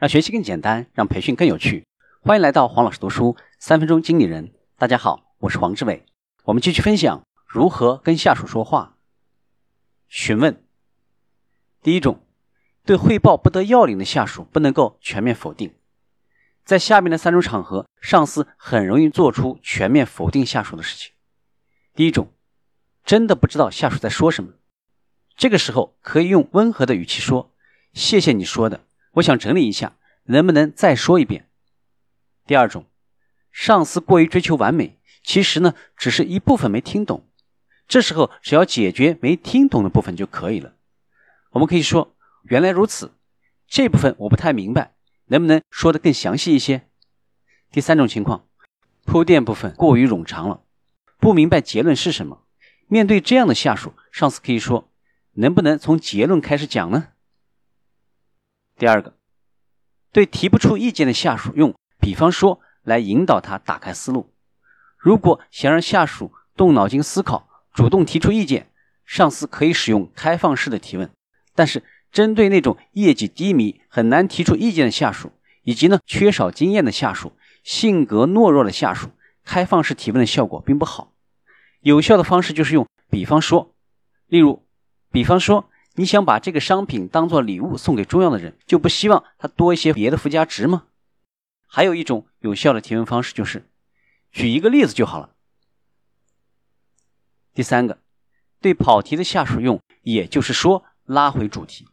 让学习更简单，让培训更有趣。欢迎来到黄老师读书三分钟经理人。大家好，我是黄志伟。我们继续分享如何跟下属说话。询问：第一种，对汇报不得要领的下属，不能够全面否定。在下面的三种场合，上司很容易做出全面否定下属的事情。第一种，真的不知道下属在说什么，这个时候可以用温和的语气说：“谢谢你说的。”我想整理一下，能不能再说一遍？第二种，上司过于追求完美，其实呢只是一部分没听懂，这时候只要解决没听懂的部分就可以了。我们可以说：“原来如此，这部分我不太明白，能不能说的更详细一些？”第三种情况，铺垫部分过于冗长了，不明白结论是什么。面对这样的下属，上司可以说：“能不能从结论开始讲呢？”第二个，对提不出意见的下属用“比方说”来引导他打开思路。如果想让下属动脑筋思考，主动提出意见，上司可以使用开放式的提问。但是，针对那种业绩低迷、很难提出意见的下属，以及呢缺少经验的下属、性格懦弱的下属，开放式提问的效果并不好。有效的方式就是用“比方说”，例如，比方说。你想把这个商品当做礼物送给重要的人，就不希望它多一些别的附加值吗？还有一种有效的提问方式就是，举一个例子就好了。第三个，对跑题的下属用“也就是说”拉回主题。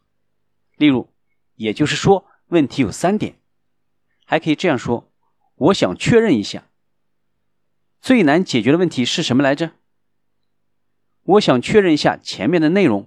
例如，也就是说，问题有三点，还可以这样说：我想确认一下，最难解决的问题是什么来着？我想确认一下前面的内容。